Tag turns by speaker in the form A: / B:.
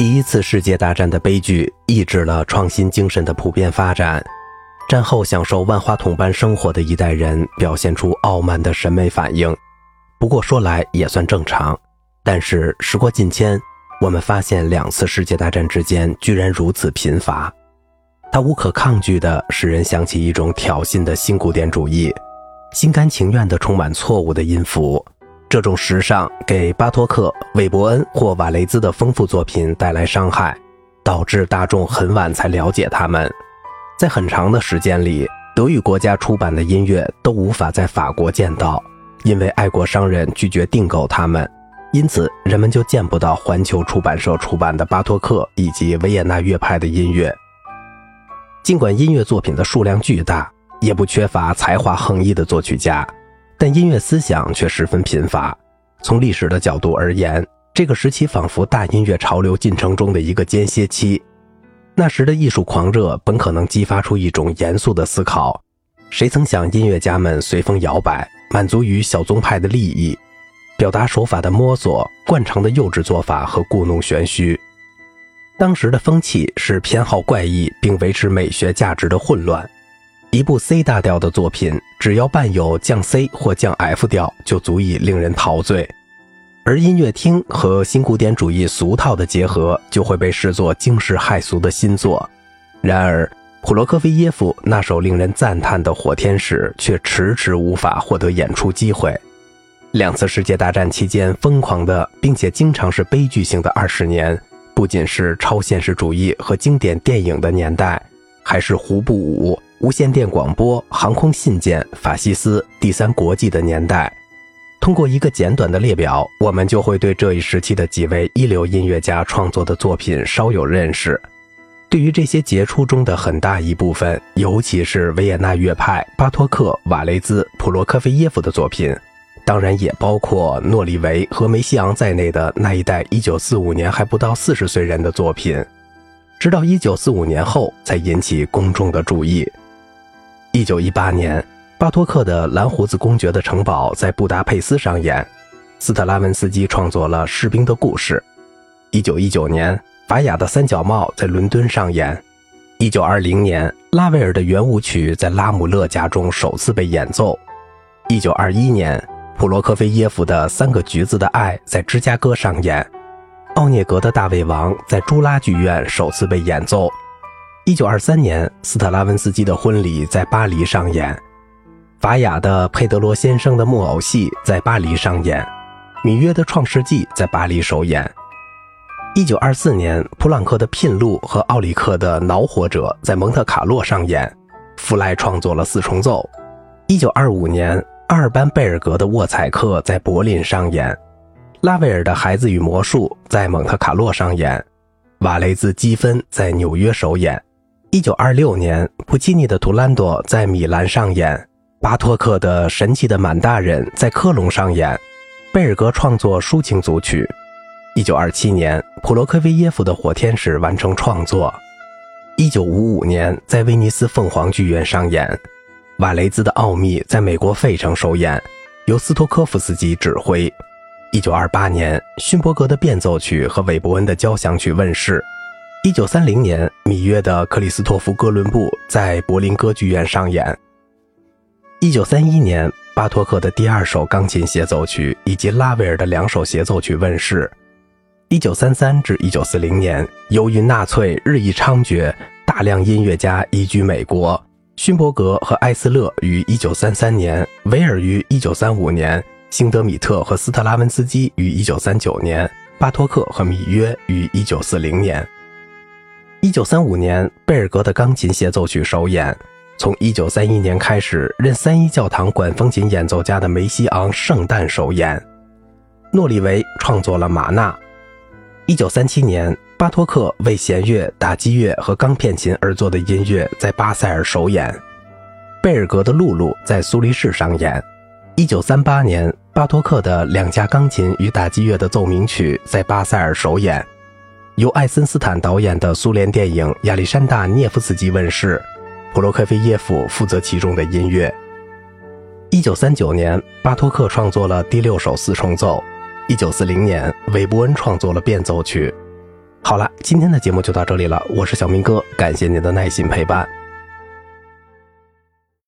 A: 第一次世界大战的悲剧抑制了创新精神的普遍发展。战后享受万花筒般生活的一代人表现出傲慢的审美反应，不过说来也算正常。但是时过境迁，我们发现两次世界大战之间居然如此贫乏，它无可抗拒地使人想起一种挑衅的新古典主义，心甘情愿地充满错误的音符。这种时尚给巴托克、韦伯恩或瓦雷兹的丰富作品带来伤害，导致大众很晚才了解他们。在很长的时间里，德语国家出版的音乐都无法在法国见到，因为爱国商人拒绝订购他们，因此人们就见不到环球出版社出版的巴托克以及维也纳乐派的音乐。尽管音乐作品的数量巨大，也不缺乏才华横溢的作曲家，但音乐思想却十分贫乏。从历史的角度而言，这个时期仿佛大音乐潮流进程中的一个间歇期。那时的艺术狂热本可能激发出一种严肃的思考，谁曾想音乐家们随风摇摆，满足于小宗派的利益，表达手法的摸索，惯常的幼稚做法和故弄玄虚。当时的风气是偏好怪异并维持美学价值的混乱。一部 C 大调的作品，只要伴有降 C 或降 F 调，就足以令人陶醉。而音乐厅和新古典主义俗套的结合，就会被视作惊世骇俗的新作。然而，普罗科菲耶夫那首令人赞叹的《火天使》却迟迟无法获得演出机会。两次世界大战期间疯狂的，并且经常是悲剧性的二十年，不仅是超现实主义和经典电影的年代，还是胡布舞、无线电广播、航空信件、法西斯、第三国际的年代。通过一个简短的列表，我们就会对这一时期的几位一流音乐家创作的作品稍有认识。对于这些杰出中的很大一部分，尤其是维也纳乐派巴托克、瓦雷兹、普罗科菲耶夫的作品，当然也包括诺里维和梅西昂在内的那一代1945年还不到四十岁人的作品，直到1945年后才引起公众的注意。1918年。巴托克的《蓝胡子公爵的城堡》在布达佩斯上演，斯特拉文斯基创作了《士兵的故事》。1919年，法雅的《三角帽》在伦敦上演。1920年，拉威尔的圆舞曲在拉姆勒家中首次被演奏。1921年，普罗科菲耶夫的《三个橘子的爱》在芝加哥上演。奥涅格的《大卫王》在朱拉剧院首次被演奏。1923年，斯特拉文斯基的婚礼在巴黎上演。法雅的《佩德罗先生的木偶戏》在巴黎上演，米约的《创世纪》在巴黎首演。一九二四年，普朗克的《聘录》和奥里克的《恼火者》在蒙特卡洛上演，弗莱创作了四重奏。一九二五年，阿尔班贝尔格的《沃采克》在柏林上演，拉威尔的《孩子与魔术》在蒙特卡洛上演，瓦雷兹基芬在纽约首演。一九二六年，普契尼的《图兰朵》在米兰上演。巴托克的《神奇的满大人》在科隆上演，贝尔格创作抒情组曲。一九二七年，普罗科菲耶夫的《火天使》完成创作。一九五五年，在威尼斯凤凰剧院上演。瓦雷兹的《奥秘》在美国费城首演，由斯托科夫斯基指挥。一九二八年，勋伯格的变奏曲和韦伯恩的交响曲问世。一九三零年，米约的《克里斯托弗·哥伦布》在柏林歌剧院上演。一九三一年，巴托克的第二首钢琴协奏曲以及拉威尔的两首协奏曲问世。一九三三至一九四零年，由于纳粹日益猖獗，大量音乐家移居美国。勋伯格和埃斯勒于一九三三年，维尔于一九三五年，辛德米特和斯特拉文斯基于一九三九年，巴托克和米约于一九四零年。一九三五年，贝尔格的钢琴协奏曲首演。从一九三一年开始，任三一教堂管风琴演奏家的梅西昂圣诞首演。诺里维创作了《马纳》。一九三七年，巴托克为弦乐、打击乐和钢片琴而作的音乐在巴塞尔首演。贝尔格的《露露》在苏黎世上演。一九三八年，巴托克的两架钢琴与打击乐的奏鸣曲在巴塞尔首演。由爱森斯坦导演的苏联电影《亚历山大涅夫斯基》问世。普罗科菲耶夫负责其中的音乐。一九三九年，巴托克创作了第六首四重奏。一九四零年，韦伯恩创作了变奏曲。好了，今天的节目就到这里了，我是小明哥，感谢您的耐心陪伴。